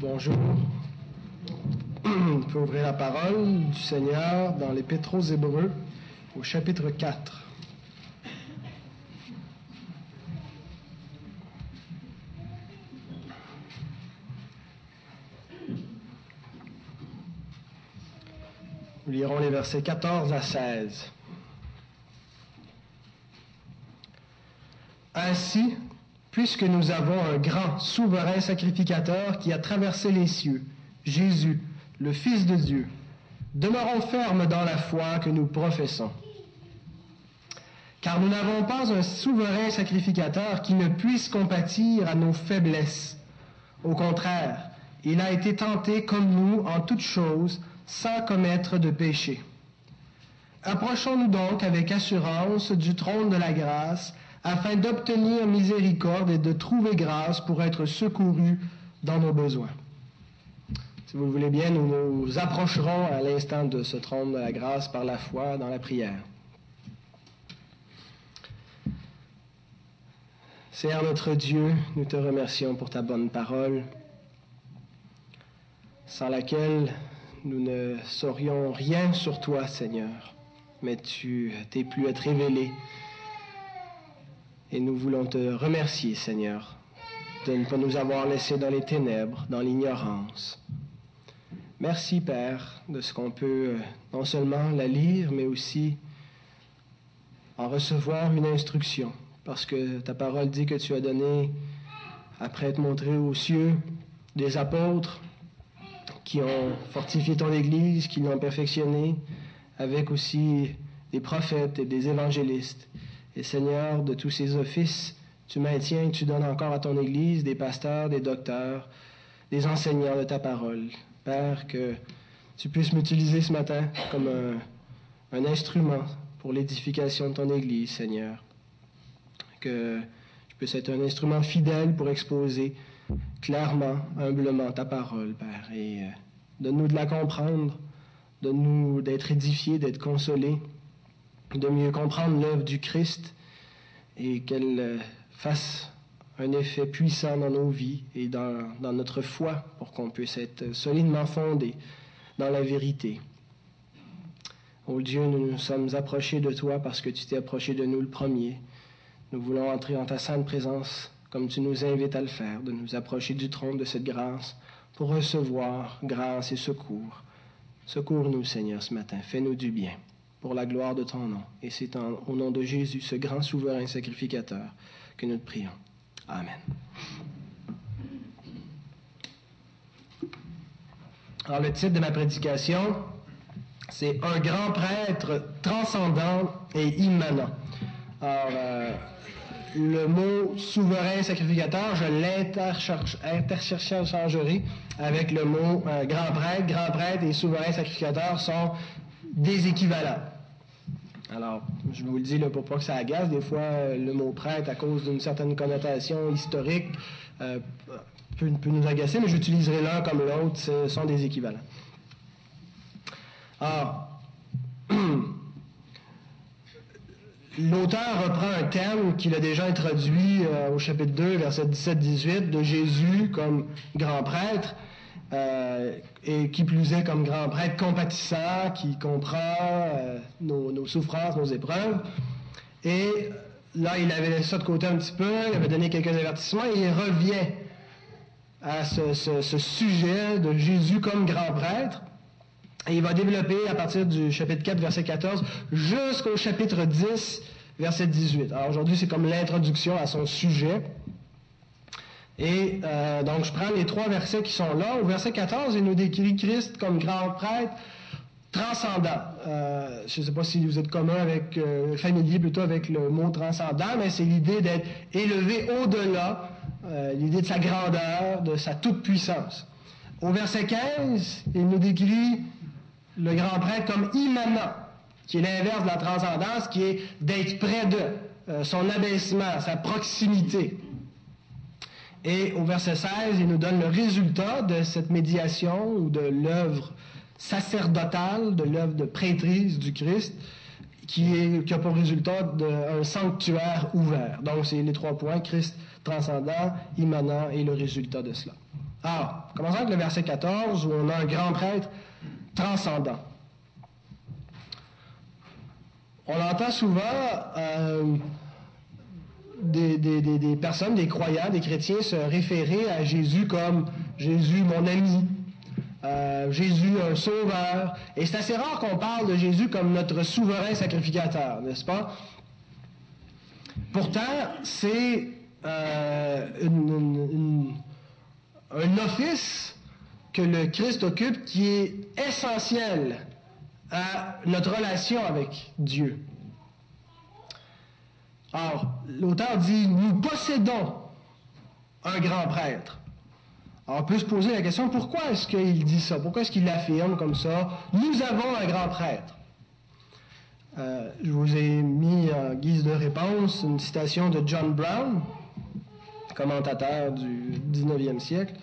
Bonjour. On peut ouvrir la parole du Seigneur dans l'Épître aux Hébreux au chapitre 4. Nous lirons les versets 14 à 16. Ainsi, puisque nous avons un grand souverain sacrificateur qui a traversé les cieux, Jésus, le Fils de Dieu, demeurons fermes dans la foi que nous professons. Car nous n'avons pas un souverain sacrificateur qui ne puisse compatir à nos faiblesses. Au contraire, il a été tenté comme nous en toutes choses, sans commettre de péché. Approchons-nous donc avec assurance du trône de la grâce, afin d'obtenir miséricorde et de trouver grâce pour être secourus dans nos besoins. Si vous le voulez bien, nous nous approcherons à l'instant de ce trône de la grâce par la foi dans la prière. Seigneur notre Dieu, nous te remercions pour ta bonne parole, sans laquelle nous ne saurions rien sur toi, Seigneur, mais tu t'es pu être révélé et nous voulons te remercier, Seigneur, de ne pas nous avoir laissés dans les ténèbres, dans l'ignorance. Merci, Père, de ce qu'on peut euh, non seulement la lire, mais aussi en recevoir une instruction, parce que ta parole dit que tu as donné, après être montré aux cieux, des apôtres qui ont fortifié ton Église, qui l'ont perfectionné, avec aussi des prophètes et des évangélistes. Et Seigneur, de tous ces offices, tu maintiens et tu donnes encore à ton Église des pasteurs, des docteurs, des enseignants de ta parole. Père, que tu puisses m'utiliser ce matin comme un, instrument pour l'édification de ton Église, Seigneur. Que je puisse être un instrument fidèle pour exposer clairement, humblement ta parole, Père. Et euh, donne-nous de la comprendre, donne-nous d'être édifiés, d'être consolés de mieux comprendre l'œuvre du Christ et qu'elle euh, fasse un effet puissant dans nos vies et dans, notre foi pour qu'on puisse être solidement fondé dans la vérité. Ô Dieu, nous nous sommes approchés de toi parce que tu t'es approché de nous le premier. Nous voulons entrer en ta sainte présence comme tu nous invites à le faire, de nous approcher du trône de cette grâce pour recevoir grâce et secours. Secours-nous, Seigneur, ce matin. Fais-nous du bien pour la gloire de ton nom. Et c'est au nom de Jésus, ce grand souverain sacrificateur, que nous te prions. Amen. Alors, le titre de ma prédication, c'est Un grand prêtre transcendant et immanent. Alors, euh, le mot souverain sacrificateur, je l'interchangerai avec le mot euh, grand prêtre. Grand prêtre et souverain sacrificateur sont des équivalents. Alors, je vous le dis là, pour pas que ça agace, des fois, euh, le mot prêtre, à cause d'une certaine connotation historique, euh, peut, nous agacer, mais j'utiliserai l'un comme l'autre, ce sont des équivalents. Alors, l'auteur reprend un thème qu'il a déjà introduit euh, au chapitre 2, verset 17-18, de Jésus comme grand prêtre. Euh, et qui plus est comme grand prêtre compatissant, qui comprend euh, nos, souffrances, nos épreuves. Et là, il avait laissé ça de côté un petit peu, il avait donné quelques avertissements, et il revient à ce, sujet de Jésus comme grand prêtre. Et il va développer à partir du chapitre 4, verset 14, jusqu'au chapitre 10, verset 18. Alors aujourd'hui, c'est comme l'introduction à son sujet. Et euh, donc, je prends les trois versets qui sont là. Au verset 14, il nous décrit Christ comme grand prêtre transcendant. Euh, je ne sais pas si vous êtes commun avec, euh, familier plutôt avec le mot transcendant, mais c'est l'idée d'être élevé au-delà, l'idée de sa grandeur, de sa toute-puissance. Au verset 15, il nous décrit le grand prêtre comme immanent, qui est l'inverse de la transcendance, qui est d'être près de, son abaissement, sa proximité. Et au verset 16, il nous donne le résultat de cette médiation ou de l'œuvre sacerdotale, de l'œuvre de prêtrise du Christ, qui, a pour résultat un sanctuaire ouvert. Donc, c'est les trois points, Christ transcendant, immanent et le résultat de cela. Alors, commençons avec le verset 14 où on a un grand prêtre transcendant. On entend souvent euh, des, personnes, des croyants, des chrétiens se référer à Jésus comme Jésus mon ami, euh, Jésus un sauveur. Et c'est assez rare qu'on parle de Jésus comme notre souverain sacrificateur, n'est-ce pas? Pourtant, c'est euh, un office que le Christ occupe qui est essentiel à notre relation avec Dieu. Or, l'auteur dit, nous possédons un grand prêtre. Alors, on peut se poser la question, pourquoi est-ce qu'il dit ça? Pourquoi est-ce qu'il l'affirme comme ça? Nous avons un grand prêtre. Euh, je vous ai mis en guise de réponse une citation de John Brown, commentateur du 19e siècle.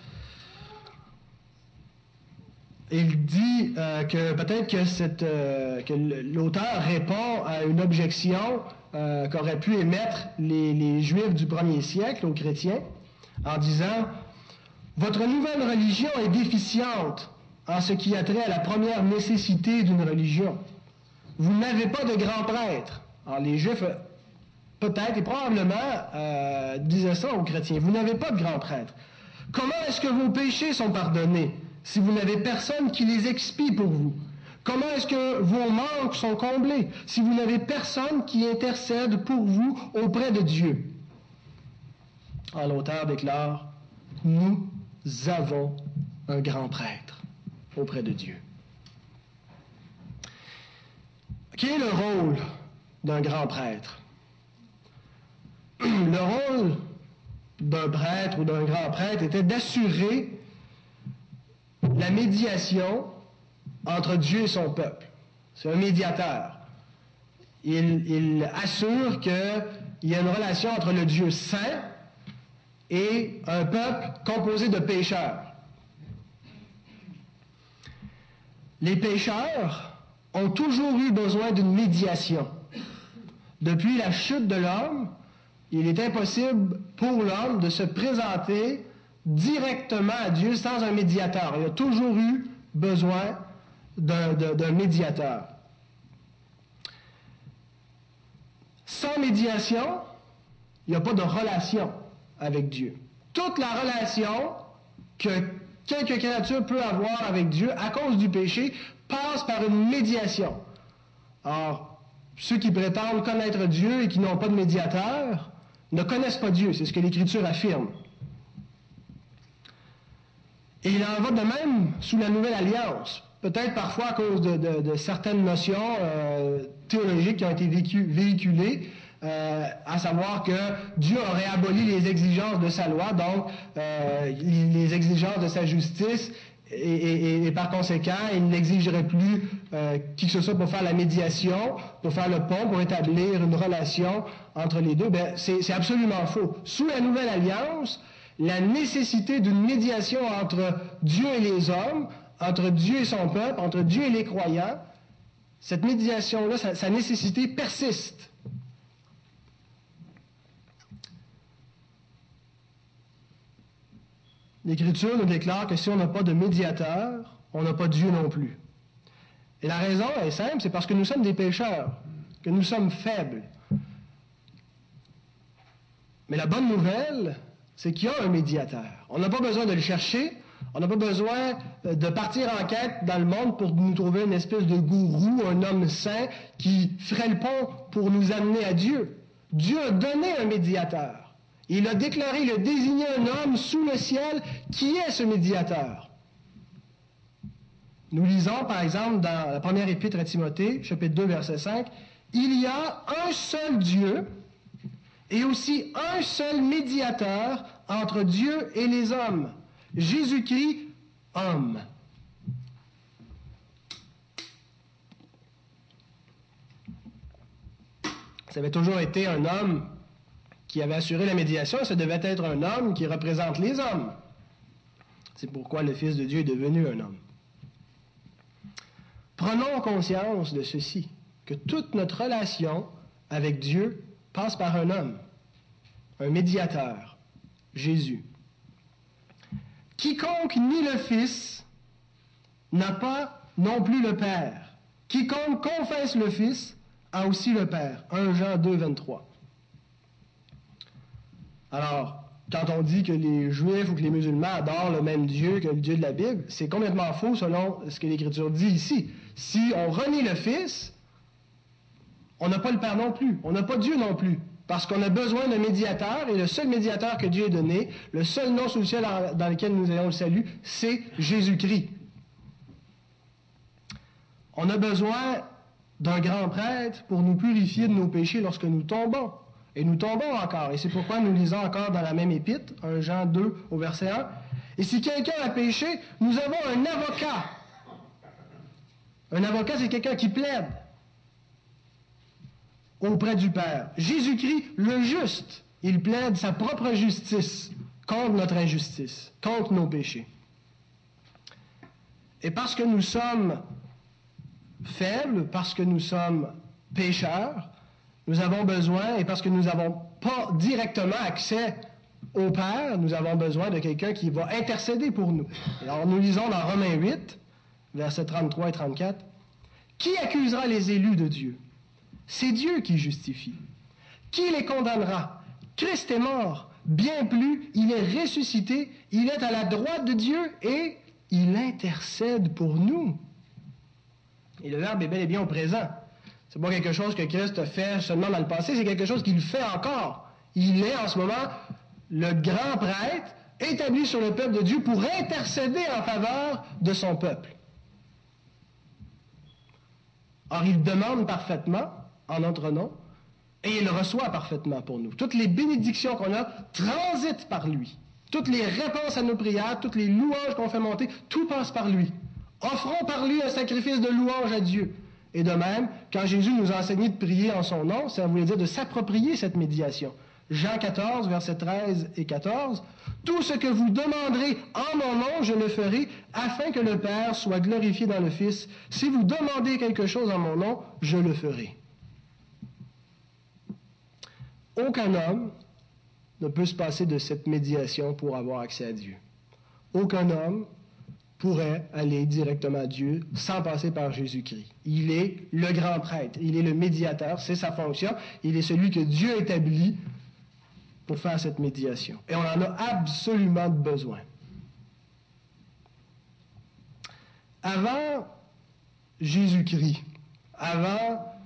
Il dit euh, que peut-être que, euh, que l'auteur répond à une objection euh, qu'auraient pu émettre les, Juifs du premier siècle aux chrétiens en disant Votre nouvelle religion est déficiente en ce qui a trait à la première nécessité d'une religion. Vous n'avez pas de grand prêtre. Alors les Juifs, peut-être et probablement, euh, disaient ça aux chrétiens Vous n'avez pas de grand prêtre. Comment est-ce que vos péchés sont pardonnés si vous n'avez personne qui les expie pour vous? Comment est-ce que vos manques sont comblés si vous n'avez personne qui intercède pour vous auprès de Dieu? Alors l'auteur déclare, nous avons un grand prêtre auprès de Dieu. Quel est le rôle d'un grand prêtre? Le rôle d'un prêtre ou d'un grand prêtre était d'assurer la médiation entre Dieu et son peuple. C'est un médiateur. Il, assure qu'il y a une relation entre le Dieu saint et un peuple composé de pécheurs. Les pécheurs ont toujours eu besoin d'une médiation. Depuis la chute de l'homme, il est impossible pour l'homme de se présenter directement à Dieu sans un médiateur. Il a toujours eu besoin d'un médiateur. Sans médiation, il n'y a pas de relation avec Dieu. Toute la relation que quelque créature peut avoir avec Dieu à cause du péché passe par une médiation. Or, ceux qui prétendent connaître Dieu et qui n'ont pas de médiateur ne connaissent pas Dieu, c'est ce que l'Écriture affirme. Et il en va de même sous la nouvelle alliance peut-être parfois à cause de, certaines notions euh, théologiques qui ont été véhiculées, euh, à savoir que Dieu aurait aboli les exigences de sa loi, donc euh, les exigences de sa justice, et, par conséquent, il n'exigerait plus qui que ce soit pour faire la médiation, pour faire le pont, pour établir une relation entre les deux. Ben, c'est absolument faux. Sous la nouvelle alliance, la nécessité d'une médiation entre Dieu et les hommes entre Dieu et son peuple, entre Dieu et les croyants, cette médiation-là, sa, nécessité persiste. L'Écriture nous déclare que si on n'a pas de médiateur, on n'a pas Dieu non plus. Et la raison est simple, c'est parce que nous sommes des pécheurs, que nous sommes faibles. Mais la bonne nouvelle, c'est qu'il y a un médiateur. On n'a pas besoin de le chercher, on n'a pas besoin euh, de partir en quête dans le monde pour nous trouver une espèce de gourou, un homme saint qui ferait le pont pour nous amener à Dieu. Dieu a donné un médiateur. Il a déclaré, il a désigné un homme sous le ciel qui est ce médiateur. Nous lisons, par exemple, dans la première épître à Timothée, chapitre 2, verset 5, Il y a un seul Dieu et aussi un seul médiateur entre Dieu et les hommes, Jésus-Christ, homme. Ça avait toujours été un homme qui avait assuré la médiation, ça devait être un homme qui représente les hommes. C'est pourquoi le Fils de Dieu est devenu un homme. Prenons conscience de ceci, que toute notre relation avec Dieu passe par un homme, un médiateur, Jésus. Quiconque nie le Fils n'a pas non plus le Père. Quiconque confesse le Fils a aussi le Père. 1 Jean 2, 23. Alors, quand on dit que les Juifs ou que les musulmans adorent le même Dieu que le Dieu de la Bible, c'est complètement faux selon ce que l'Écriture dit ici. Si on renie le Fils, on n'a pas le Père non plus, on n'a pas Dieu non plus, parce qu'on a besoin d'un médiateur, et le seul médiateur que Dieu a donné, le seul nom sous le ciel dans lequel nous ayons le salut, c'est Jésus-Christ. On a besoin d'un grand prêtre pour nous purifier de nos péchés lorsque nous tombons. Et nous tombons encore. Et c'est pourquoi nous lisons encore dans la même épître, 1 Jean 2 au verset 1. Et si quelqu'un a péché, nous avons un avocat. Un avocat, c'est quelqu'un qui plaide auprès du Père. Jésus-Christ, le juste, il plaide sa propre justice contre notre injustice, contre nos péchés. Et parce que nous sommes faibles, parce que nous sommes pécheurs, nous avons besoin, et parce que nous n'avons pas directement accès au Père, nous avons besoin de quelqu'un qui va intercéder pour nous. Alors nous lisons dans Romains 8, versets 33 et 34, Qui accusera les élus de Dieu? C'est Dieu qui justifie. Qui les condamnera? Christ est mort. Bien plus, il est ressuscité, il est à la droite de Dieu et il intercède pour nous. Et le Verbe est bel et bien au présent. C'est pas quelque chose que Christ a fait seulement dans le passé, c'est quelque chose qu'il fait encore. Il est en ce moment le grand prêtre établi sur le peuple de Dieu pour intercéder en faveur de son peuple. Or, il demande parfaitement en notre nom et il reçoit parfaitement pour nous. Toutes les bénédictions qu'on a transitent par lui. Toutes les réponses à nos prières, toutes les louanges qu'on fait monter, tout passe par lui. Offrons par lui un sacrifice de louange à Dieu. Et de même, quand Jésus nous a enseigné de prier en son nom, ça voulait dire de s'approprier cette médiation. Jean 14, versets 13 et 14, Tout ce que vous demanderez en mon nom, je le ferai, afin que le Père soit glorifié dans le Fils. Si vous demandez quelque chose en mon nom, je le ferai. Aucun homme ne peut se passer de cette médiation pour avoir accès à Dieu. Aucun homme pourrait aller directement à Dieu sans passer par Jésus-Christ. Il est le grand prêtre, il est le médiateur, c'est sa fonction, il est celui que Dieu établit pour faire cette médiation. Et on en a absolument besoin. Avant Jésus-Christ, avant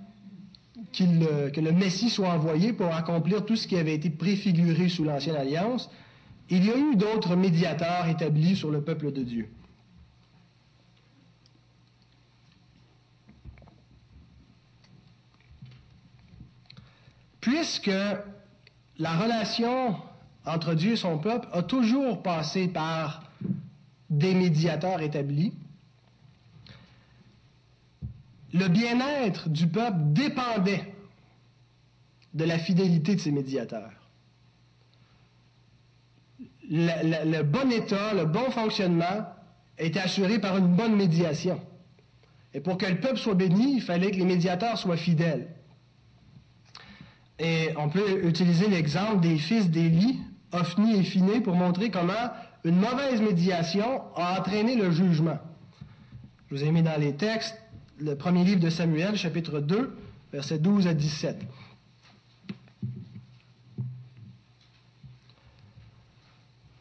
que le Messie soit envoyé pour accomplir tout ce qui avait été préfiguré sous l'Ancienne Alliance, il y a eu d'autres médiateurs établis sur le peuple de Dieu. puisque la relation entre Dieu et son peuple a toujours passé par des médiateurs établis, le bien-être du peuple dépendait de la fidélité de ces médiateurs. Le, le, bon état, le bon fonctionnement était assuré par une bonne médiation. Et pour que le peuple soit béni, il fallait que les médiateurs soient fidèles. Et on peut utiliser l'exemple des fils d'Élie, Ophni et Phiné, pour montrer comment une mauvaise médiation a entraîné le jugement. Je vous ai mis dans les textes le premier livre de Samuel, chapitre 2, versets 12 à 17.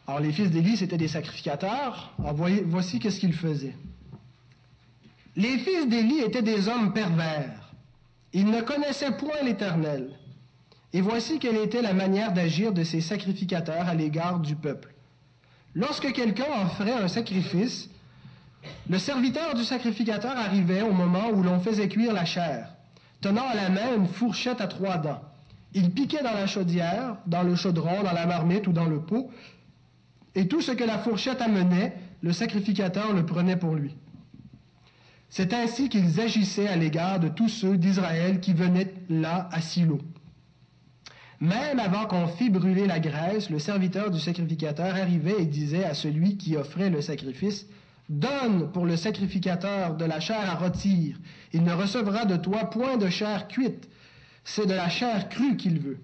Alors, les fils d'Élie, c'étaient des sacrificateurs. Alors, voici qu'est-ce qu'ils faisaient. Les fils d'Élie étaient des hommes pervers. Ils ne connaissaient point l'Éternel. Et voici quelle était la manière d'agir de ces sacrificateurs à l'égard du peuple. Lorsque quelqu'un offrait un sacrifice, le serviteur du sacrificateur arrivait au moment où l'on faisait cuire la chair, tenant à la main une fourchette à trois dents. Il piquait dans la chaudière, dans le chaudron, dans la marmite ou dans le pot, et tout ce que la fourchette amenait, le sacrificateur le prenait pour lui. C'est ainsi qu'ils agissaient à l'égard de tous ceux d'Israël qui venaient là à Silo. Même avant qu'on fît brûler la graisse, le serviteur du sacrificateur arrivait et disait à celui qui offrait le sacrifice, Donne pour le sacrificateur de la chair à rôtir. Il ne recevra de toi point de chair cuite. C'est de la chair crue qu'il veut.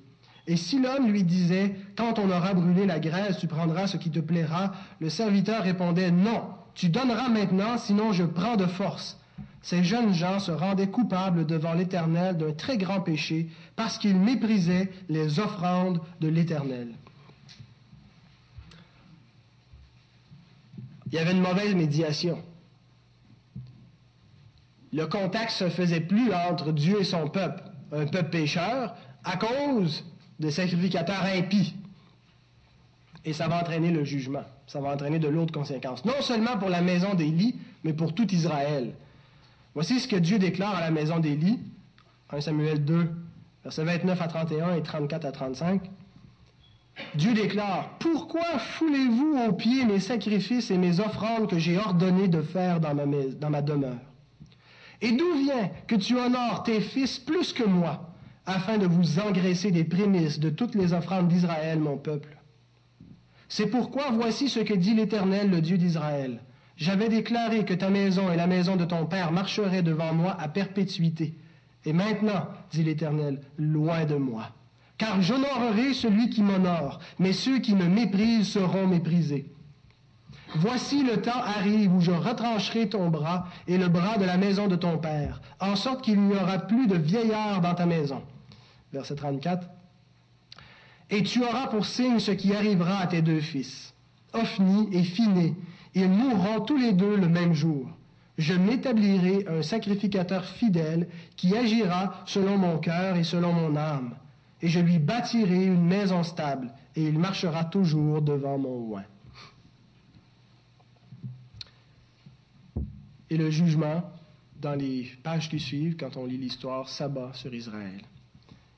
Et si l'homme lui disait, quand on aura brûlé la graisse, tu prendras ce qui te plaira, le serviteur répondait, non, tu donneras maintenant, sinon je prends de force. Ces jeunes gens se rendaient coupables devant l'Éternel d'un très grand péché parce qu'ils méprisaient les offrandes de l'Éternel. Il y avait une mauvaise médiation. Le contact se faisait plus entre Dieu et son peuple, un peuple pécheur, à cause des sacrificateurs impies. Et ça va entraîner le jugement. Ça va entraîner de lourdes conséquences. Non seulement pour la maison d'Élie, mais pour tout Israël. Voici ce que Dieu déclare à la maison d'Élie, 1 Samuel 2, versets 29 à 31 et 34 à 35. Dieu déclare, Pourquoi foulez-vous aux pieds mes sacrifices et mes offrandes que j'ai ordonné de faire dans ma, dans ma demeure? Et d'où vient que tu honores tes fils plus que moi, afin de vous engraisser des prémices de toutes les offrandes d'Israël, mon peuple? C'est pourquoi voici ce que dit l'Éternel, le Dieu d'Israël. J'avais déclaré que ta maison et la maison de ton père marcheraient devant moi à perpétuité. Et maintenant, dit l'Éternel, loin de moi. Car j'honorerai celui qui m'honore, mais ceux qui me méprisent seront méprisés. Voici le temps arrive où je retrancherai ton bras et le bras de la maison de ton père, en sorte qu'il n'y aura plus de vieillard dans ta maison. Verset 34. Et tu auras pour signe ce qui arrivera à tes deux fils, Ophni et Phiné, ils mourront tous les deux le même jour. Je m'établirai un sacrificateur fidèle qui agira selon mon cœur et selon mon âme et je lui bâtirai une maison stable, et il marchera toujours devant mon oin. Et le jugement, dans les pages qui suivent, quand on lit l'histoire, s'abat sur Israël.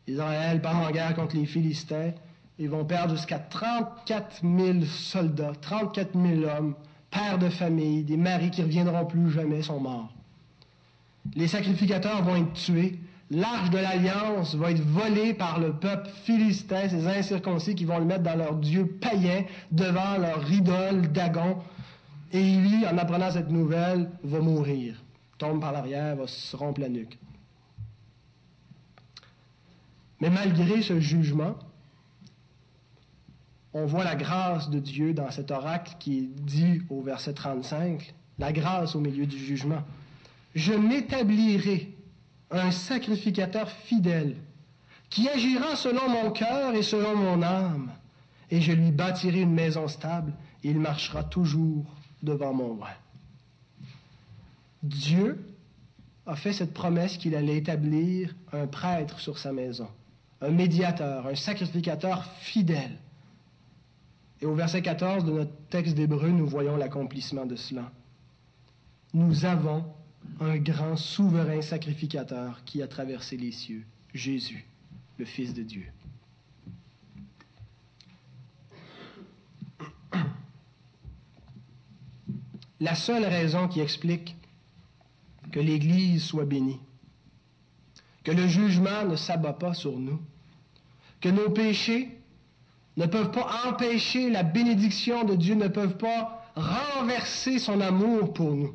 Israël part en guerre contre les Philistins. Ils vont perdre jusqu'à 34 000 soldats, 34 000 hommes, pères de famille, des maris qui ne reviendront plus jamais sont morts. Les sacrificateurs vont être tués l'arche de l'alliance va être volée par le peuple philistin, ces incirconcis qui vont le mettre dans leur dieu païen devant leur idole Dagon. Et lui, en apprenant cette nouvelle, va mourir, tombe par l'arrière, va se rompre la nuque. Mais malgré ce jugement, on voit la grâce de Dieu dans cet oracle qui est dit au verset 35, la grâce au milieu du jugement. Je m'établirai un sacrificateur fidèle, qui agira selon mon cœur et selon mon âme, et je lui bâtirai une maison stable, et il marchera toujours devant mon roi. Dieu a fait cette promesse qu'il allait établir un prêtre sur sa maison, un médiateur, un sacrificateur fidèle. Et au verset 14 de notre texte d'Hébreu, nous voyons l'accomplissement de cela. Nous avons un grand souverain sacrificateur qui a traversé les cieux, Jésus, le Fils de Dieu. La seule raison qui explique que l'Église soit bénie, que le jugement ne s'abat pas sur nous, que nos péchés ne peuvent pas empêcher la bénédiction de Dieu, ne peuvent pas renverser son amour pour nous.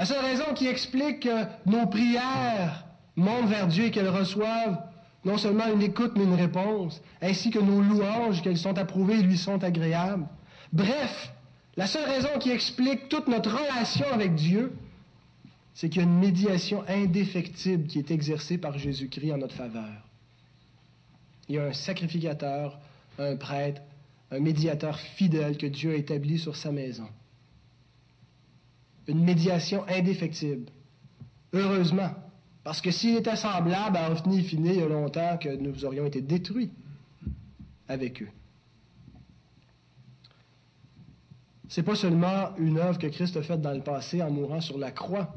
La seule raison qui explique que nos prières montent vers Dieu et qu'elles reçoivent non seulement une écoute, mais une réponse, ainsi que nos louanges, qu'elles sont approuvées et lui sont agréables. Bref, la seule raison qui explique toute notre relation avec Dieu, c'est qu'il y a une médiation indéfectible qui est exercée par Jésus-Christ en notre faveur. Il y a un sacrificateur, un prêtre, un médiateur fidèle que Dieu a établi sur sa maison une médiation indéfectible. Heureusement. Parce que s'il était semblable à Ophni et il y a longtemps que nous aurions été détruits avec eux. C'est pas seulement une œuvre que Christ a faite dans le passé en mourant sur la croix,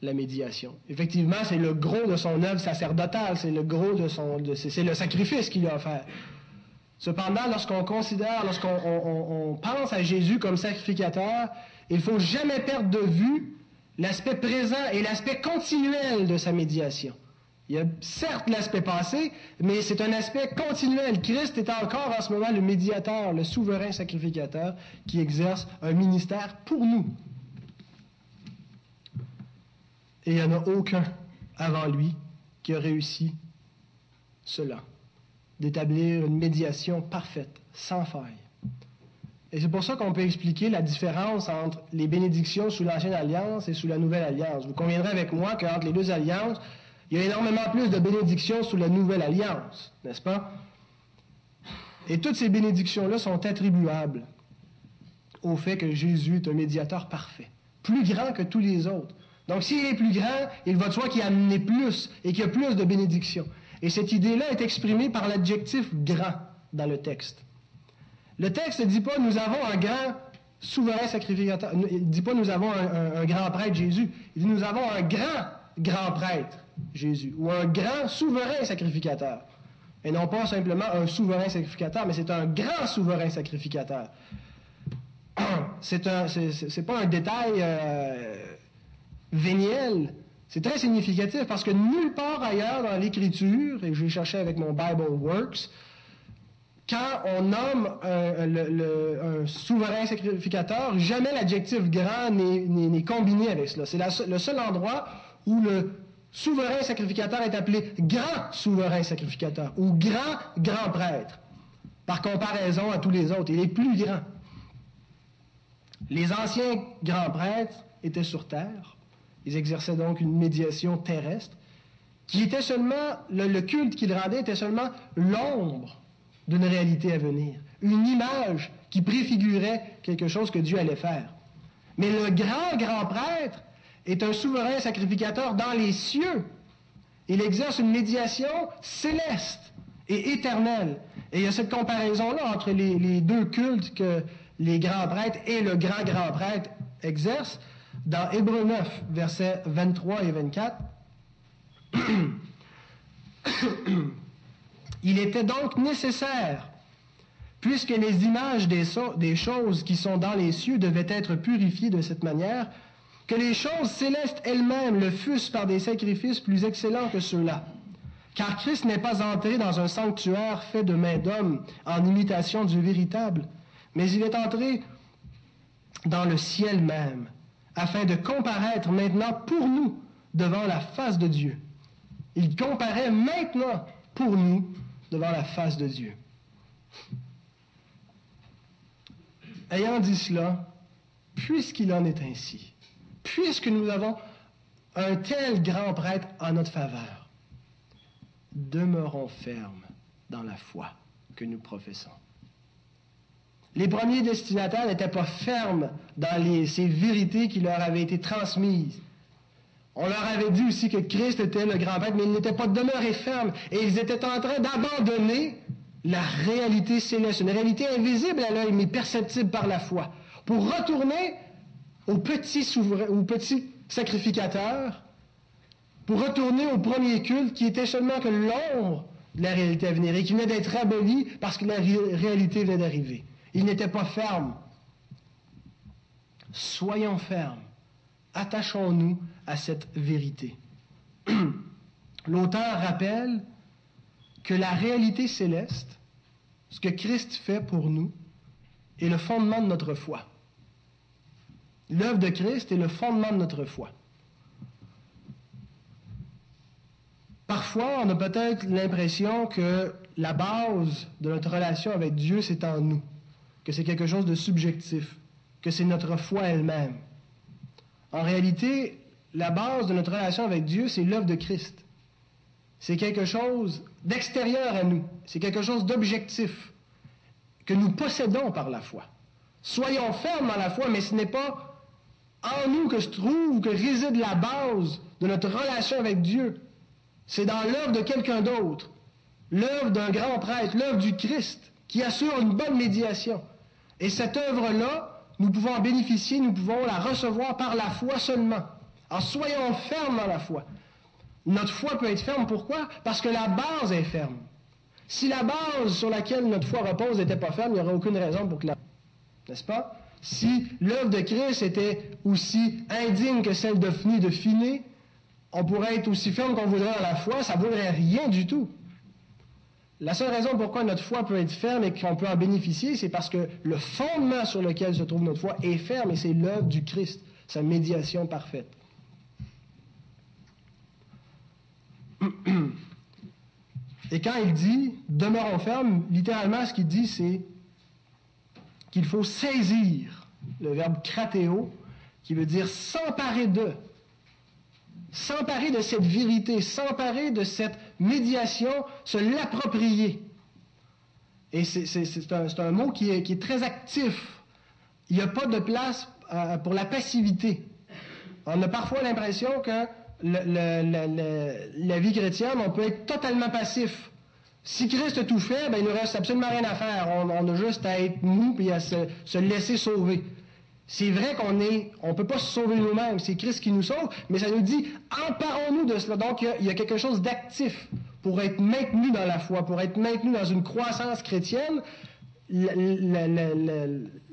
la médiation. Effectivement, c'est le gros de son œuvre sacerdotale, c'est le gros de son, c'est le sacrifice qu'il a offert. Cependant, lorsqu'on considère, lorsqu'on pense à Jésus comme sacrificateur, il ne faut jamais perdre de vue l'aspect présent et l'aspect continuel de sa médiation. Il y a certes l'aspect passé, mais c'est un aspect continuel. Christ est encore en ce moment le médiateur, le souverain sacrificateur qui exerce un ministère pour nous. Et il n'y en a aucun avant lui qui a réussi cela d'établir une médiation parfaite, sans faille. Et c'est pour ça qu'on peut expliquer la différence entre les bénédictions sous l'Ancienne Alliance et sous la Nouvelle Alliance. Vous conviendrez avec moi qu'entre les deux alliances, il y a énormément plus de bénédictions sous la Nouvelle Alliance, n'est-ce pas? Et toutes ces bénédictions-là sont attribuables au fait que Jésus est un médiateur parfait, plus grand que tous les autres. Donc s'il est plus grand, il va de soi qu'il a amené plus et qu'il y a plus de bénédictions. Et cette idée-là est exprimée par l'adjectif grand dans le texte. Le texte ne dit pas nous avons un grand souverain sacrificateur. Il ne dit pas nous avons un, grand prêtre Jésus. Il dit nous avons un grand grand prêtre Jésus ou un grand souverain sacrificateur. Et non pas simplement un souverain sacrificateur, mais c'est un grand souverain sacrificateur. C'est un, c'est, pas un détail euh, véniel. C'est très significatif parce que nulle part ailleurs dans l'Écriture, et j'ai cherché avec mon Bible Works, quand on nomme un, souverain sacrificateur, jamais l'adjectif grand n'est combiné avec cela. C'est le seul endroit où le souverain sacrificateur est appelé grand souverain sacrificateur ou grand grand prêtre, par comparaison à tous les autres. Il est plus grand. Les anciens grands prêtres étaient sur terre. Ils exerçaient donc une médiation terrestre, qui était seulement, le culte qu'ils rendaient était seulement l'ombre d'une réalité à venir, une image qui préfigurait quelque chose que Dieu allait faire. Mais le grand, grand prêtre est un souverain sacrificateur dans les cieux. Il exerce une médiation céleste et éternelle. Et il y a cette comparaison-là entre les, deux cultes que les grands prêtres et le grand grand prêtre exercent dans Hébreu 9, versets 23 et 24. Il était donc nécessaire, puisque les images des, choses qui sont dans les cieux devaient être purifiées de cette manière, que les choses célestes elles-mêmes le fussent par des sacrifices plus excellents que ceux-là. Car Christ n'est pas entré dans un sanctuaire fait de main d'homme en imitation du véritable, mais il est entré dans le ciel même, afin de comparaître maintenant pour nous devant la face de Dieu. Il comparaît maintenant pour nous devant la face de Dieu. Ayant dit cela, puisqu'il en est ainsi, puisque nous avons un tel grand prêtre en notre faveur, demeurons fermes dans la foi que nous professons. Les premiers destinataires n'étaient pas fermes dans ces vérités qui leur avaient été transmises. On leur avait dit aussi que Christ était le grand prêtre, mais ils n'étaient pas demeurés fermes et ils étaient en train d'abandonner la réalité céleste, une réalité invisible à l'œil, mais perceptible par la foi, pour retourner au petit souverain, au petit sacrificateur, pour retourner au premier culte qui était seulement que l'ombre de la réalité à venir et qui venait d'être aboli parce que la réalité venait d'arriver. Ils n'étaient pas fermes. Soyons fermes. Attachons-nous à cette vérité. L'auteur rappelle que la réalité céleste, ce que Christ fait pour nous, est le fondement de notre foi. L'œuvre de Christ est le fondement de notre foi. Parfois, on a peut-être l'impression que la base de notre relation avec Dieu, c'est en nous, que c'est quelque chose de subjectif, que c'est notre foi elle-même. En réalité, la base de notre relation avec Dieu, c'est l'œuvre de Christ. C'est quelque chose d'extérieur à nous. C'est quelque chose d'objectif que nous possédons par la foi. Soyons fermes dans la foi, mais ce n'est pas en nous que se trouve, que réside la base de notre relation avec Dieu. C'est dans l'œuvre de quelqu'un d'autre, l'œuvre d'un grand prêtre, l'œuvre du Christ, qui assure une bonne médiation. Et cette œuvre-là, nous pouvons en bénéficier, nous pouvons la recevoir par la foi seulement. Alors soyons fermes dans la foi. Notre foi peut être ferme, pourquoi? Parce que la base est ferme. Si la base sur laquelle notre foi repose n'était pas ferme, il n'y aurait aucune raison pour que la... N'est-ce pas? Si l'œuvre de Christ était aussi indigne que celle de de Finé, on pourrait être aussi ferme qu'on voudrait dans la foi, ça ne vaudrait rien du tout. La seule raison pourquoi notre foi peut être ferme et qu'on peut en bénéficier, c'est parce que le fondement sur lequel se trouve notre foi est ferme et c'est l'œuvre du Christ, sa médiation parfaite. Et quand il dit demeurons fermes, littéralement ce qu'il dit c'est qu'il faut saisir le verbe kratéo, qui veut dire s'emparer de, s'emparer de cette vérité, s'emparer de cette médiation, se l'approprier. Et c'est un, mot qui est, très actif. Il n'y a pas de place euh, pour la passivité. On a parfois l'impression que la vie chrétienne, on peut être totalement passif. Si Christ a tout fait, ben, il ne reste absolument rien à faire. On, a juste à être mou et à se, laisser sauver. C'est vrai qu'on est, on peut pas se sauver nous-mêmes. C'est Christ qui nous sauve, mais ça nous dit, emparons-nous de cela. Donc, il y a, quelque chose d'actif pour être maintenu dans la foi, pour être maintenu dans une croissance chrétienne.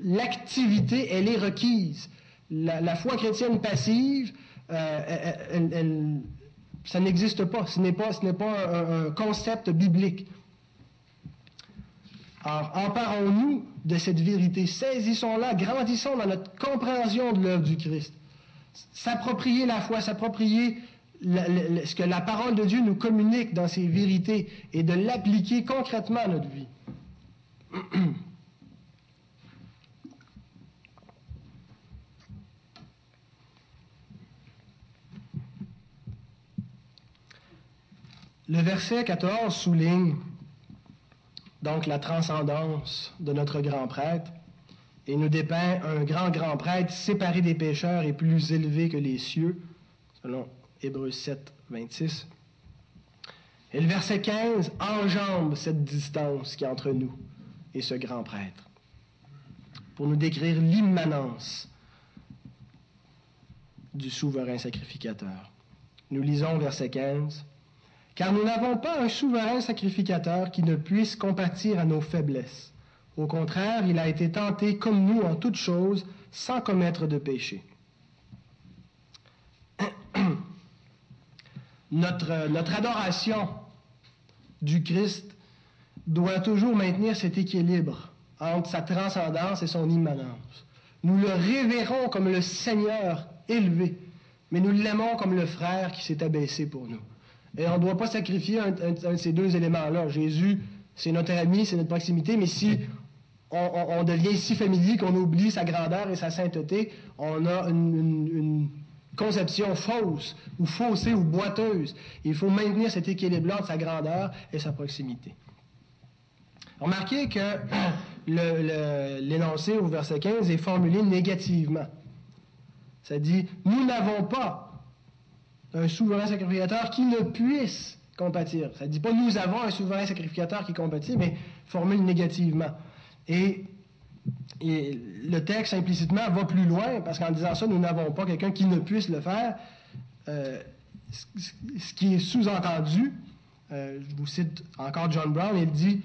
L'activité, elle est requise. La, foi chrétienne passive, euh, ça n'existe pas. Ce n'est pas, ce n'est pas un, concept biblique. Alors, emparons-nous de cette vérité, saisissons-la, grandissons dans notre compréhension de l'œuvre du Christ. S'approprier la foi, s'approprier ce que la parole de Dieu nous communique dans ces vérités et de l'appliquer concrètement à notre vie. Le verset 14 souligne donc la transcendance de notre grand prêtre et nous dépeint un grand grand prêtre séparé des pécheurs et plus élevé que les cieux, selon Hébreux 7, 26. Et le verset 15 enjambe cette distance qui est entre nous et ce grand prêtre pour nous décrire l'immanence du souverain sacrificateur. Nous lisons verset 15 car nous n'avons pas un souverain sacrificateur qui ne puisse compatir à nos faiblesses. Au contraire, il a été tenté comme nous en toutes choses, sans commettre de péché. notre, notre adoration du Christ doit toujours maintenir cet équilibre entre sa transcendance et son immanence. Nous le révérons comme le Seigneur élevé, mais nous l'aimons comme le frère qui s'est abaissé pour nous. Et on ne doit pas sacrifier un, de ces deux éléments-là. Jésus, c'est notre ami, c'est notre proximité, mais si on, devient si familier qu'on oublie sa grandeur et sa sainteté, on a une, conception fausse ou faussée ou boiteuse. Il faut maintenir cet équilibre entre sa grandeur et sa proximité. Remarquez que l'énoncé au verset 15 est formulé négativement. Ça dit, nous n'avons pas un souverain sacrificateur qui ne puisse compatir. Ça ne dit pas nous avons un souverain sacrificateur qui compatit, mais formule négativement. Et, le texte implicitement va plus loin, parce qu'en disant ça, nous n'avons pas quelqu'un qui ne puisse le faire. Euh, ce qui est sous-entendu, euh, je vous cite encore John Brown, il dit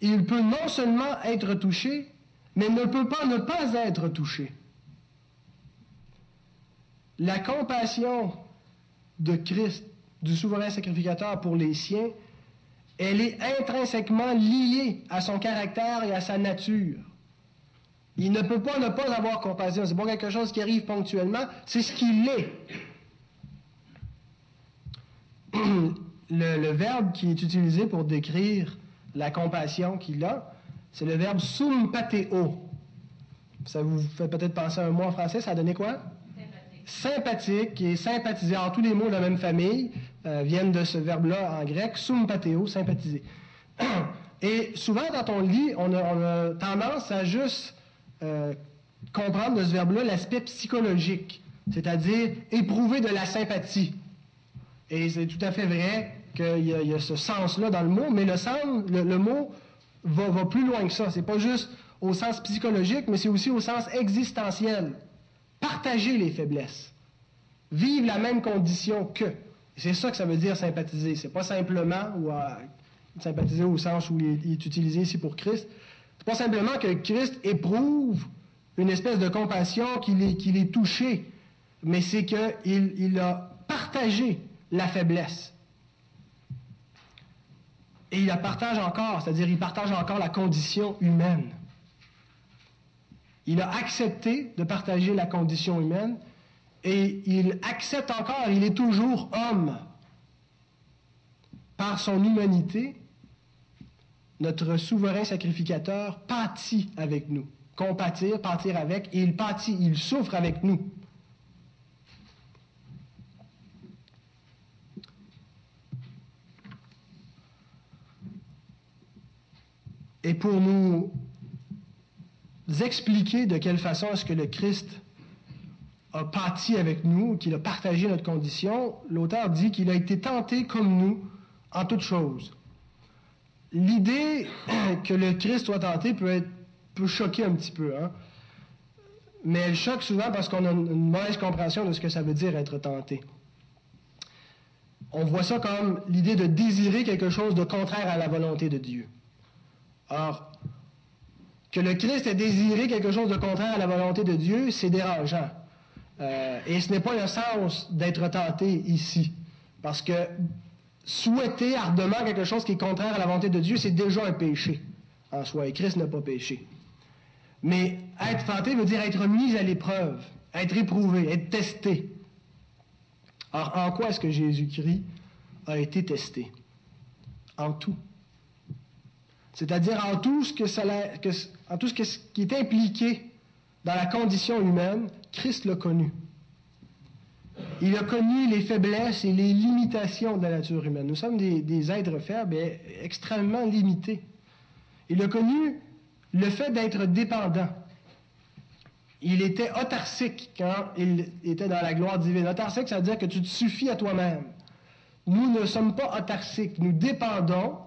Il peut non seulement être touché, mais ne peut pas ne pas être touché. La compassion de Christ, du souverain sacrificateur pour les siens, elle est intrinsèquement liée à son caractère et à sa nature. Il ne peut pas ne pas avoir compassion. C'est pas quelque chose qui arrive ponctuellement, c'est ce qu'il est. Le, verbe qui est utilisé pour décrire la compassion qu'il a, c'est le verbe sumpateo. Ça vous fait peut-être penser à un mot en français, ça a donné quoi? Sympathique et sympathiser. Alors, tous les mots de la même famille euh, viennent de ce verbe-là en grec, sympatheo, sympathiser. Et souvent, quand on lit, on a, tendance à juste euh, comprendre de ce verbe-là l'aspect psychologique, c'est-à-dire éprouver de la sympathie. Et c'est tout à fait vrai qu'il y, a ce sens-là dans le mot, mais le, sens, le, mot va, va, plus loin que ça. C'est pas juste au sens psychologique, mais c'est aussi au sens existentiel partager les faiblesses, vivre la même condition que. C'est ça que ça veut dire sympathiser. C'est pas simplement ou sympathiser au sens où il est, utilisé ici pour Christ. C'est pas simplement que Christ éprouve une espèce de compassion qu'il est, est, touché, mais c'est qu'il il a partagé la faiblesse. Et il la partage encore, c'est-à-dire il partage encore la condition humaine. Il a accepté de partager la condition humaine et il accepte encore, il est toujours homme. par son humanité, notre souverain sacrificateur pâtit avec nous. Compatir, pâtir avec, et il pâtit, il souffre avec nous. Et pour nous expliquer de quelle façon est-ce que le Christ a pâti avec nous, qu'il a partagé notre condition, l'auteur dit qu'il a été tenté comme nous en toutes choses. L'idée que le Christ soit tenté peut, être, peut choquer un petit peu, hein? mais elle choque souvent parce qu'on a une mauvaise compréhension de ce que ça veut dire être tenté. On voit ça comme l'idée de désirer quelque chose de contraire à la volonté de Dieu. Or, que le Christ ait désiré quelque chose de contraire à la volonté de Dieu, c'est dérangeant. Euh, et ce n'est pas le sens d'être tenté ici. Parce que souhaiter ardemment quelque chose qui est contraire à la volonté de Dieu, c'est déjà un péché en soi. Et Christ n'a pas péché. Mais être tenté veut dire être mis à l'épreuve, être éprouvé, être testé. Alors, en quoi est-ce que Jésus-Christ a été testé? En tout. C'est-à-dire en tout ce, que ça, en tout ce qui est impliqué dans la condition humaine, Christ l'a connu. Il a connu les faiblesses et les limitations de la nature humaine. Nous sommes des, êtres faibles et extrêmement limités. Il a connu le fait d'être dépendant. Il était autarcique quand il était dans la gloire divine. Autarcique, ça veut dire que tu te suffis à toi-même. Nous ne sommes pas autarciques. Nous dépendons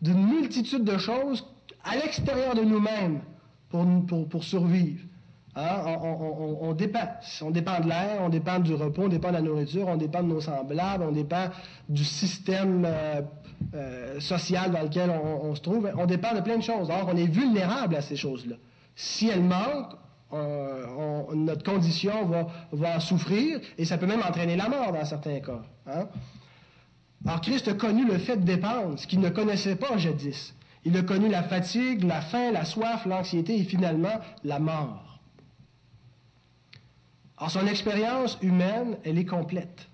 d'une multitude de choses à l'extérieur de nous-mêmes pour, pour, pour survivre. Hein? On, dépend. On dépend de l'air, on dépend du repos, on dépend de la nourriture, on dépend de nos semblables, on dépend du système euh, euh, social dans lequel on, se trouve. On dépend de plein de choses. Or, on est vulnérable à ces choses-là. Si elles manquent, notre condition va, va souffrir et ça peut même entraîner la mort dans certains cas. Hein? Alors Christ a connu le fait de dépendre, ce qu'il ne connaissait pas jadis. Il a connu la fatigue, la faim, la soif, l'anxiété et finalement la mort. Alors, son expérience humaine, elle est complète.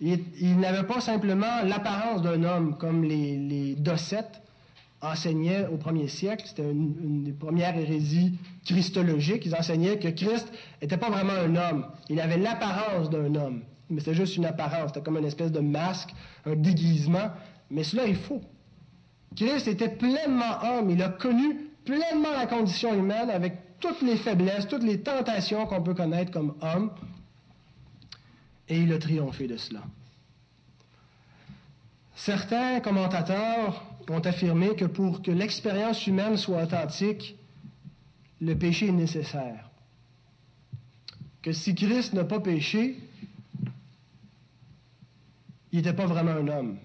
Il, n'avait pas simplement l'apparence d'un homme comme les, les enseignaient au premier siècle. C'était une, des premières hérésies christologiques. Ils enseignaient que Christ n'était pas vraiment un homme. Il avait l'apparence d'un homme. Mais c'était juste une apparence. C'était comme une espèce de masque, un déguisement. Mais cela est faux. Christ était pleinement homme. Il a connu pleinement la condition humaine avec toutes les faiblesses, toutes les tentations qu'on peut connaître comme homme, et il a triomphé de cela. Certains commentateurs ont affirmé que pour que l'expérience humaine soit authentique, le péché est nécessaire. Que si Christ n'a pas péché, il n'était pas vraiment un homme.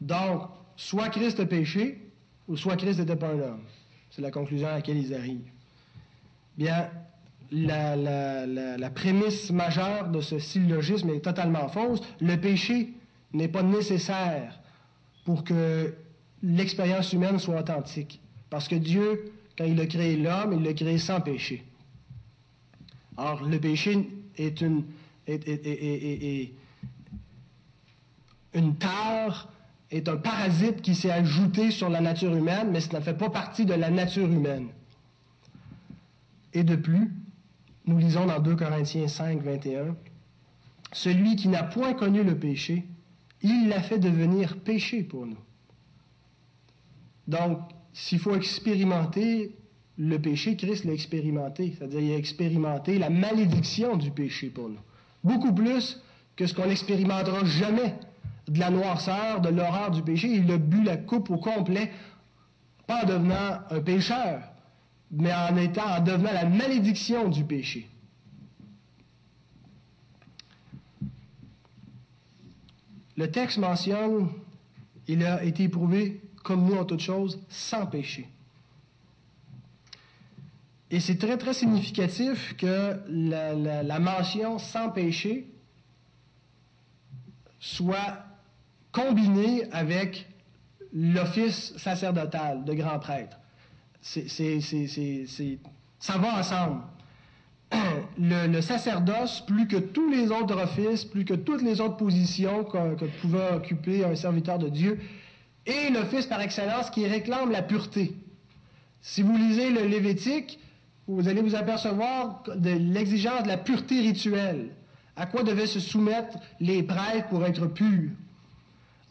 Donc, soit Christ a péché, ou soit Christ n'était pas un homme. C'est la conclusion à laquelle ils arrivent. Bien, la, prémisse majeure de ce syllogisme est totalement fausse. Le péché n'est pas nécessaire pour que l'expérience humaine soit authentique. Parce que Dieu, quand il a créé l'homme, il l'a créé sans péché. Or, le péché est une, une tare, est un parasite qui s'est ajouté sur la nature humaine, mais ça ne fait pas partie de la nature humaine. Et de plus, nous lisons dans 2 Corinthiens 5, 21, Celui qui n'a point connu le péché, il l'a fait devenir péché pour nous. Donc, s'il faut expérimenter le péché, Christ l'a expérimenté. C'est-à-dire, il a expérimenté la malédiction du péché pour nous. Beaucoup plus que ce qu'on n'expérimentera jamais de la noirceur, de l'horreur du péché. Il a bu la coupe au complet, pas en devenant un pécheur, mais en étant, en devenant la malédiction du péché. Le texte mentionne, il a été éprouvé comme nous en toutes choses, sans péché. Et c'est très, très significatif que la, la, mention sans péché soit combinée avec l'office sacerdotal de grand prêtre ça va ensemble. le, sacerdoce, plus que tous les autres offices, plus que toutes les autres positions que, pouvait occuper un serviteur de Dieu, est l'office par excellence qui réclame la pureté. Si vous lisez le Lévitique, vous allez vous apercevoir de l'exigence de la pureté rituelle. À quoi devaient se soumettre les prêtres pour être purs?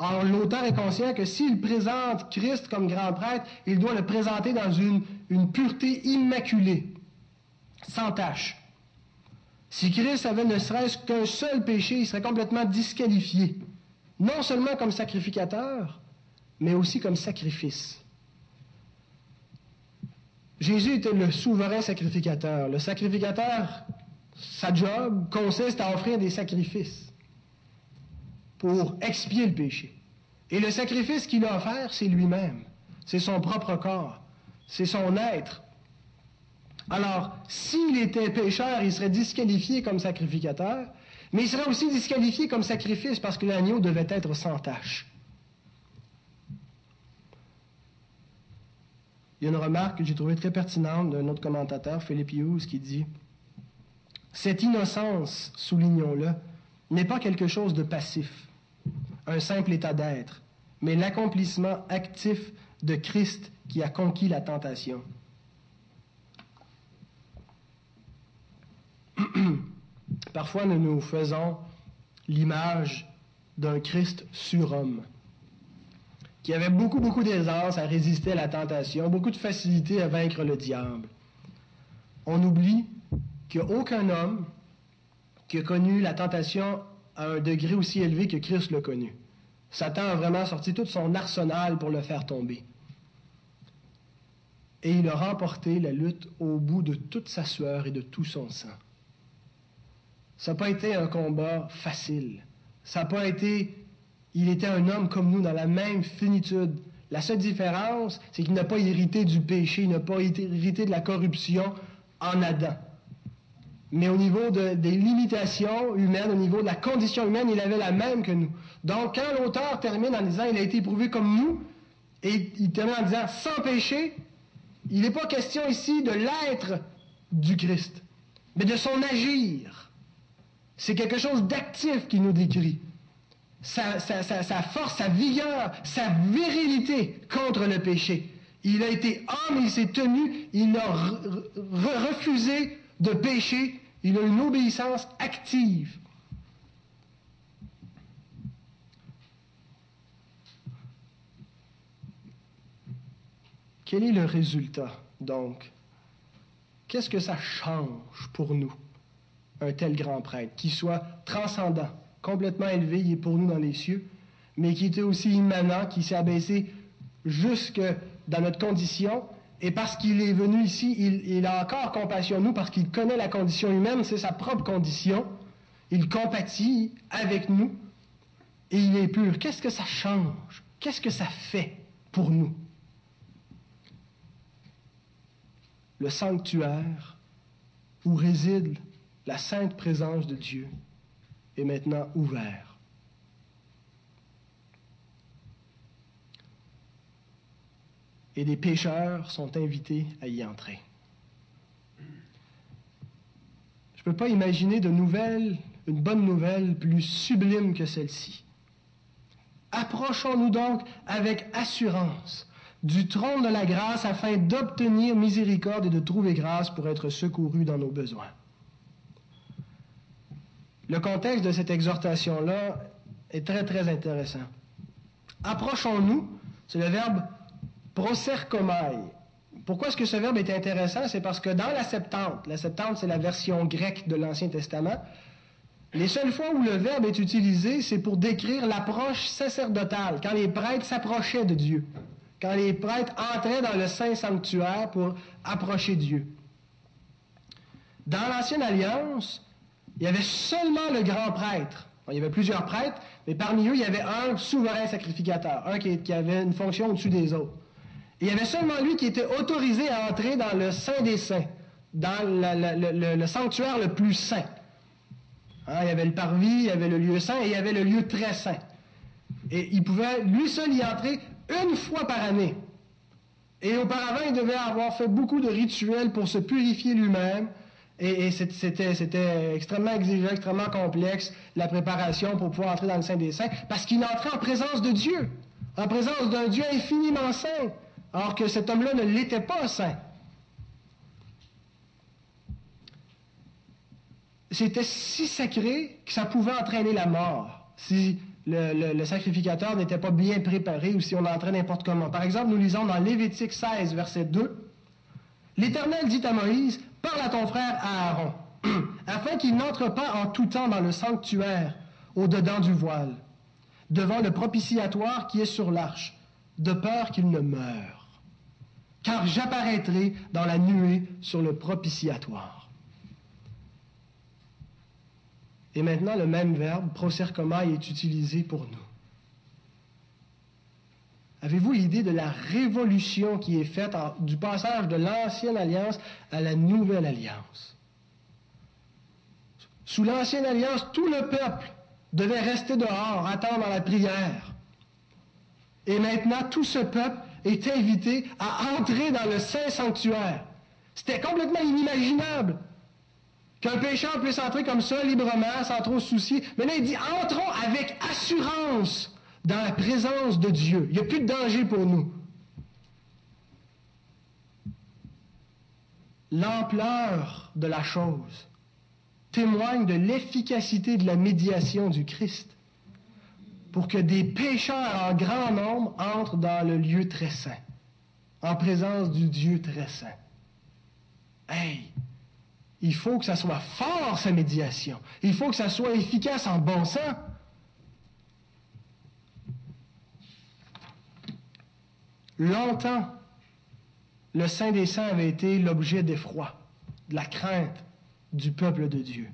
Or, l'auteur est conscient que s'il présente Christ comme grand prêtre, il doit le présenter dans une, pureté immaculée, sans tache. Si Christ avait ne serait-ce qu'un seul péché, il serait complètement disqualifié, non seulement comme sacrificateur, mais aussi comme sacrifice. Jésus était le souverain sacrificateur. Le sacrificateur, sa job consiste à offrir des sacrifices pour expier le péché. Et le sacrifice qu'il a offert, c'est lui-même. C'est son propre corps. C'est son être. Alors, s'il était pécheur, il serait disqualifié comme sacrificateur, mais il serait aussi disqualifié comme sacrifice parce que l'agneau devait être sans tache. Il y a une remarque que j'ai trouvée très pertinente d'un autre commentateur, Philippe Hughes, qui dit Cette innocence, soulignons-le, n'est pas quelque chose de passif un simple état d'être, mais l'accomplissement actif de Christ qui a conquis la tentation. Parfois, nous nous faisons l'image d'un Christ surhomme, qui avait beaucoup, beaucoup d'aisance à résister à la tentation, beaucoup de facilité à vaincre le diable. On oublie qu'il n'y a aucun homme qui a connu la tentation à un degré aussi élevé que Christ l'a connu. Satan a vraiment sorti tout son arsenal pour le faire tomber. Et il a remporté la lutte au bout de toute sa sueur et de tout son sang. Ça n'a pas été un combat facile. Ça n'a pas été... Il était un homme comme nous dans la même finitude. La seule différence, c'est qu'il n'a pas hérité du péché, il n'a pas hérité de la corruption en Adam mais au niveau des limitations humaines, au niveau de la condition humaine, il avait la même que nous. Donc, quand l'auteur termine en disant il a été éprouvé comme nous, et il termine en disant sans péché, il n'est pas question ici de l'être du Christ, mais de son agir. C'est quelque chose d'actif qu'il nous décrit. Sa, force, sa vigueur, sa virilité contre le péché. Il a été homme, il s'est tenu, il a refusé de pécher il a une obéissance active. Quel est le résultat, donc? Qu'est-ce que ça change pour nous, un tel grand prêtre, qui soit transcendant, complètement élevé, il est pour nous dans les cieux, mais qui était aussi immanent, qui s'est abaissé jusque dans notre condition et parce qu'il est venu ici, il, a encore compassion de nous, parce qu'il connaît la condition humaine, c'est sa propre condition. Il compatit avec nous et il est pur. Qu'est-ce que ça change? Qu'est-ce que ça fait pour nous? Le sanctuaire où réside la sainte présence de Dieu est maintenant ouvert. Et des pécheurs sont invités à y entrer. Je ne peux pas imaginer de nouvelle, une bonne nouvelle plus sublime que celle-ci. Approchons-nous donc avec assurance du trône de la grâce afin d'obtenir miséricorde et de trouver grâce pour être secourus dans nos besoins. Le contexte de cette exhortation-là est très, très intéressant. Approchons-nous, c'est le verbe proserkomai. Pourquoi est-ce que ce verbe est intéressant? C'est parce que dans la Septante, la Septante c'est la version grecque de l'Ancien Testament, les seules fois où le verbe est utilisé, c'est pour décrire l'approche sacerdotale, quand les prêtres s'approchaient de Dieu, quand les prêtres entraient dans le Saint Sanctuaire pour approcher Dieu. Dans l'Ancienne Alliance, il y avait seulement le grand prêtre. il y avait plusieurs prêtres, mais parmi eux, il y avait un souverain sacrificateur, un qui avait une fonction au-dessus des autres. Il y avait seulement lui qui était autorisé à entrer dans le Saint des Saints, dans le, sanctuaire le plus saint. Hein, il y avait le parvis, il y avait le lieu saint et il y avait le lieu très saint. Et il pouvait lui seul y entrer une fois par année. Et auparavant, il devait avoir fait beaucoup de rituels pour se purifier lui-même Et, c'était extrêmement exigeant, extrêmement complexe, la préparation pour pouvoir entrer dans le Saint des Saints, parce qu'il entrait en présence de Dieu, en présence d'un Dieu infiniment saint, alors que cet homme-là ne l'était pas saint. C'était si sacré que ça pouvait entraîner la mort si le, sacrificateur n'était pas bien préparé ou si on entrait n'importe comment. Par exemple, nous lisons dans Lévitique 16, verset 2, L'Éternel dit à Moïse, Parle à ton frère Aaron, afin qu'il n'entre pas en tout temps dans le sanctuaire, au-dedans du voile, devant le propitiatoire qui est sur l'arche, de peur qu'il ne meure. Car j'apparaîtrai dans la nuée sur le propitiatoire. Et maintenant, le même verbe, procercomai, est utilisé pour nous. Avez-vous l'idée de la révolution qui est faite du passage de l'ancienne alliance à la nouvelle alliance? Sous l'ancienne alliance, tout le peuple devait rester dehors, attendre la prière. Et maintenant, tout ce peuple est invité à entrer dans le Saint Sanctuaire. C'était complètement inimaginable qu'un pécheur puisse entrer comme ça, librement, sans trop se soucier. Mais là, il dit, entrons avec assurance dans la présence de Dieu. Il n'y a plus de danger pour nous. L'ampleur de la chose témoigne de l'efficacité de la médiation du Christ pour que des pécheurs en grand nombre entrent dans le lieu très saint, en présence du Dieu très saint. Hey, il faut que ça soit fort, sa médiation. Il faut que ça soit efficace en bon sens. Longtemps, le Saint des Saints avait été l'objet d'effroi, de la crainte du peuple de Dieu.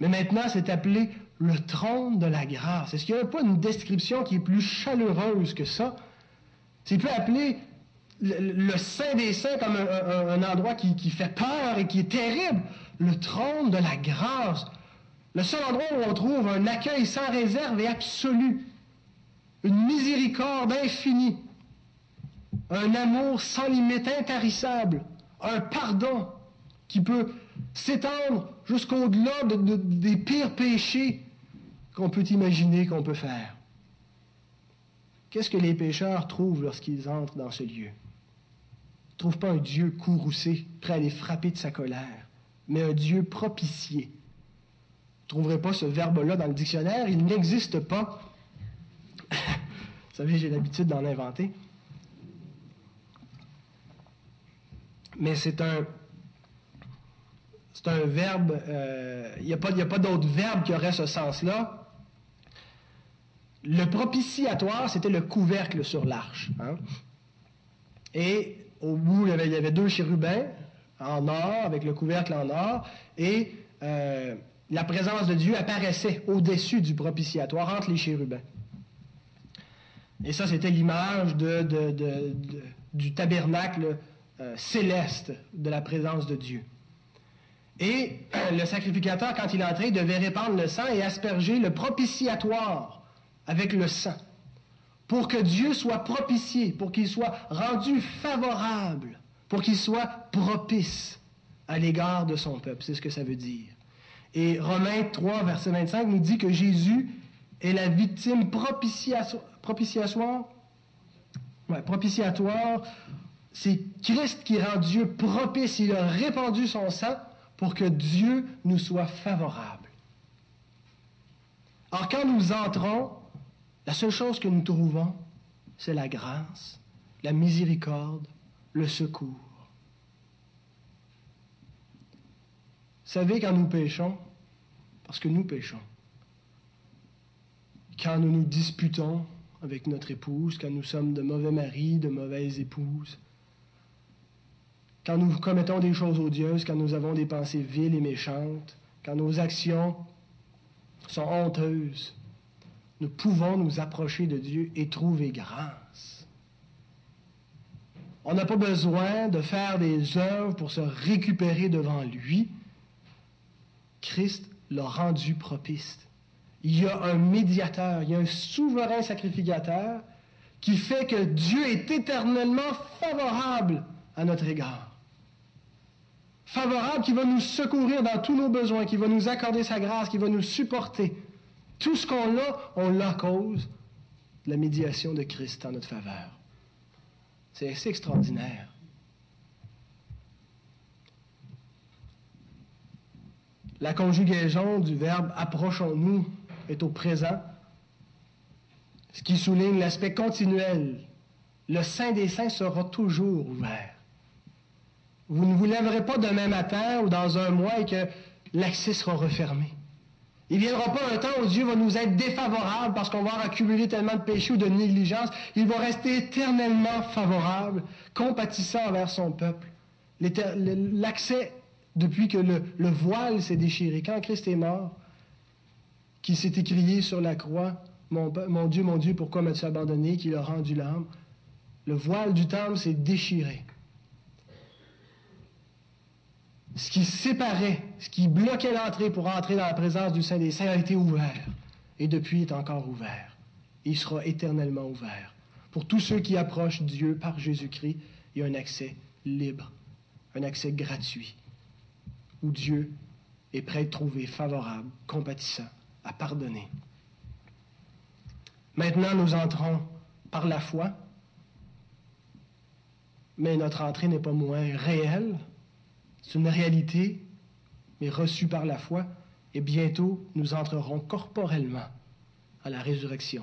Mais maintenant, c'est appelé le trône de la grâce. Est-ce qu'il n'y a pas une description qui est plus chaleureuse que ça? C'est peut appeler le, Saint des Saints comme un, endroit qui, qui, fait peur et qui est terrible. Le trône de la grâce. Le seul endroit où on trouve un accueil sans réserve et absolu. Une miséricorde infinie un amour sans limite, intarissable, un pardon qui peut s'étendre jusqu'au-delà des pires péchés qu'on peut imaginer qu'on peut faire. Qu'est-ce que les pécheurs trouvent lorsqu'ils entrent dans ce lieu? Ils ne trouvent pas un Dieu courroucé, prêt à les frapper de sa colère, mais un Dieu propitié. Vous ne trouverez pas ce verbe-là dans le dictionnaire, il n'existe pas. Vous savez, j'ai l'habitude d'en inventer. mais c'est un, c'est un verbe, euh, il n'y a pas, pas d'autre verbe qui aurait ce sens-là. Le propitiatoire, c'était le couvercle sur l'arche. Hein. Et au bout, il y, avait, deux chérubins en or, avec le couvercle en or, et euh, la présence de Dieu apparaissait au-dessus du propitiatoire, entre les chérubins. Et ça, c'était l'image du tabernacle euh, céleste de la présence de Dieu. Et euh, le sacrificateur, quand il entrait, devait répandre le sang et asperger le propitiatoire avec le sang, pour que Dieu soit propitié, pour qu'il soit rendu favorable, pour qu'il soit propice à l'égard de son peuple. C'est ce que ça veut dire. Et Romains 3, verset 25 nous dit que Jésus est la victime propitiatoire, c'est Christ qui rend Dieu propice. Il a répandu son sang pour que Dieu nous soit favorable. Or, quand nous entrons, la seule chose que nous trouvons, c'est la grâce, la miséricorde, le secours. Vous savez, quand nous péchons, parce que nous péchons, quand nous nous disputons avec notre épouse, quand nous sommes de mauvais maris, de mauvaises épouses, quand nous commettons des choses odieuses, quand nous avons des pensées viles et méchantes, quand nos actions sont honteuses, nous pouvons nous approcher de Dieu et trouver grâce. On n'a pas besoin de faire des œuvres pour se récupérer devant lui. Christ l'a rendu propice. Il y a un médiateur, il y a un souverain sacrificateur qui fait que Dieu est éternellement favorable à notre égard favorable, qui va nous secourir dans tous nos besoins, qui va nous accorder sa grâce, qui va nous supporter. Tout ce qu'on a, on l'a à cause de la médiation de Christ en notre faveur. C'est assez extraordinaire. La conjugaison du verbe approchons-nous est au présent, ce qui souligne l'aspect continuel. Le Saint des Saints sera toujours ouvert. Vous ne vous lèverez pas demain matin ou dans un mois et que l'accès sera refermé. Il ne viendra pas un temps où Dieu va nous être défavorable parce qu'on va accumuler tellement de péchés ou de négligence. Il va rester éternellement favorable, compatissant envers son peuple. L'accès, depuis que le, voile s'est déchiré, quand Christ est mort, qui s'est écrié sur la croix, mon, Dieu, mon Dieu, pourquoi m'as-tu abandonné, qui a rendu l'âme, le voile du temple s'est déchiré ce qui séparait, ce qui bloquait l'entrée pour entrer dans la présence du Saint des Saints a été ouvert. Et depuis est encore ouvert. Il sera éternellement ouvert. Pour tous ceux qui approchent Dieu par Jésus-Christ, il y a un accès libre, un accès gratuit, où Dieu est prêt à trouver favorable, compatissant, à pardonner. Maintenant, nous entrons par la foi, mais notre entrée n'est pas moins réelle c'est une réalité, mais reçue par la foi, et bientôt nous entrerons corporellement à la résurrection,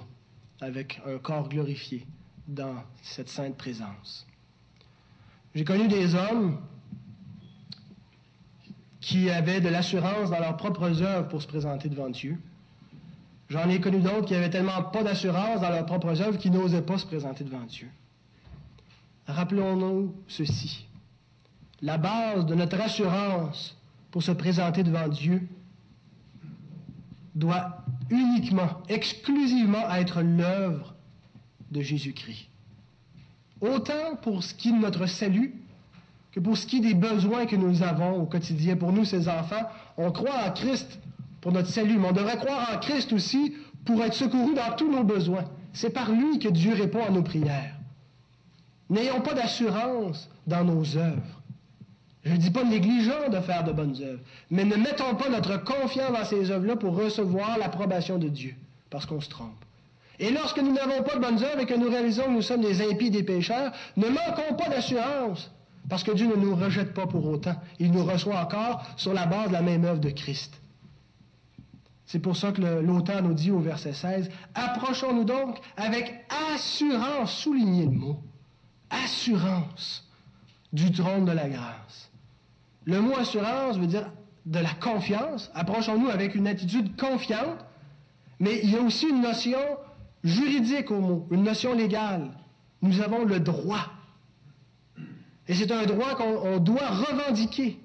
avec un corps glorifié dans cette sainte présence. J'ai connu des hommes qui avaient de l'assurance dans leurs propres œuvres pour se présenter devant Dieu. J'en ai connu d'autres qui avaient tellement pas d'assurance dans leurs propres œuvres qu'ils n'osaient pas se présenter devant Dieu. Rappelons-nous ceci. La base de notre assurance pour se présenter devant Dieu doit uniquement, exclusivement être l'œuvre de Jésus-Christ. Autant pour ce qui est de notre salut que pour ce qui est des besoins que nous avons au quotidien. Pour nous, ces enfants, on croit en Christ pour notre salut, mais on devrait croire en Christ aussi pour être secouru dans tous nos besoins. C'est par lui que Dieu répond à nos prières. N'ayons pas d'assurance dans nos œuvres. Je ne dis pas négligeant de faire de bonnes œuvres, mais ne mettons pas notre confiance dans ces œuvres-là pour recevoir l'approbation de Dieu, parce qu'on se trompe. Et lorsque nous n'avons pas de bonnes œuvres et que nous réalisons que nous sommes des impies, des pécheurs, ne manquons pas d'assurance, parce que Dieu ne nous rejette pas pour autant. Il nous reçoit encore sur la base de la même œuvre de Christ. C'est pour ça que l'auteur nous dit au verset 16, Approchons-nous donc avec assurance, soulignez le mot, assurance du trône de la grâce le mot assurance veut dire de la confiance. Approchons-nous avec une attitude confiante, mais il y a aussi une notion juridique au mot, une notion légale. Nous avons le droit. Et c'est un droit qu'on doit revendiquer.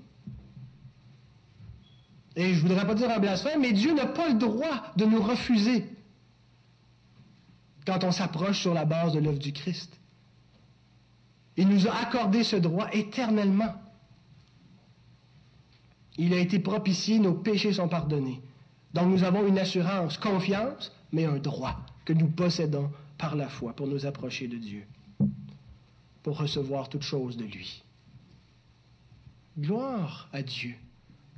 Et je ne voudrais pas dire un blasphème, mais Dieu n'a pas le droit de nous refuser quand on s'approche sur la base de l'œuvre du Christ. Il nous a accordé ce droit éternellement. Il a été propitié, nos péchés sont pardonnés. Donc nous avons une assurance, confiance, mais un droit que nous possédons par la foi pour nous approcher de Dieu, pour recevoir toutes choses de lui. Gloire à Dieu,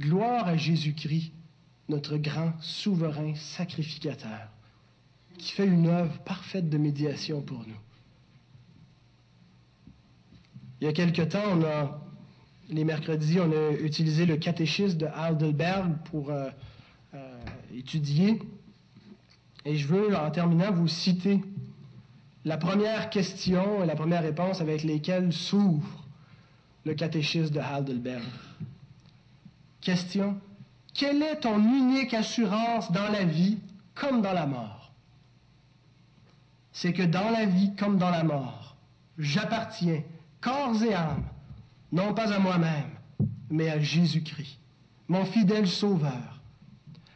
gloire à Jésus-Christ, notre grand souverain sacrificateur, qui fait une œuvre parfaite de médiation pour nous. Il y a quelque temps, on a les mercredis, on a utilisé le catéchisme de Heidelberg pour euh, euh, étudier. Et je veux, en terminant, vous citer la première question et la première réponse avec lesquelles s'ouvre le catéchisme de Heidelberg. Question. Quelle est ton unique assurance dans la vie comme dans la mort? C'est que dans la vie comme dans la mort, j'appartiens, corps et âme, non pas à moi-même, mais à Jésus-Christ, mon fidèle Sauveur.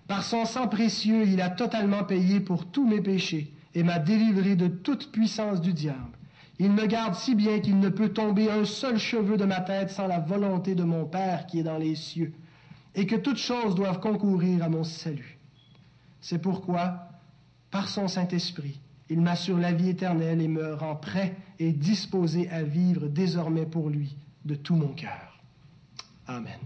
Par son sang précieux, il a totalement payé pour tous mes péchés et m'a délivré de toute puissance du diable. Il me garde si bien qu'il ne peut tomber un seul cheveu de ma tête sans la volonté de mon Père qui est dans les cieux, et que toutes choses doivent concourir à mon salut. C'est pourquoi, par son Saint-Esprit, il m'assure la vie éternelle et me rend prêt et disposé à vivre désormais pour lui de tout mon cœur. Amen.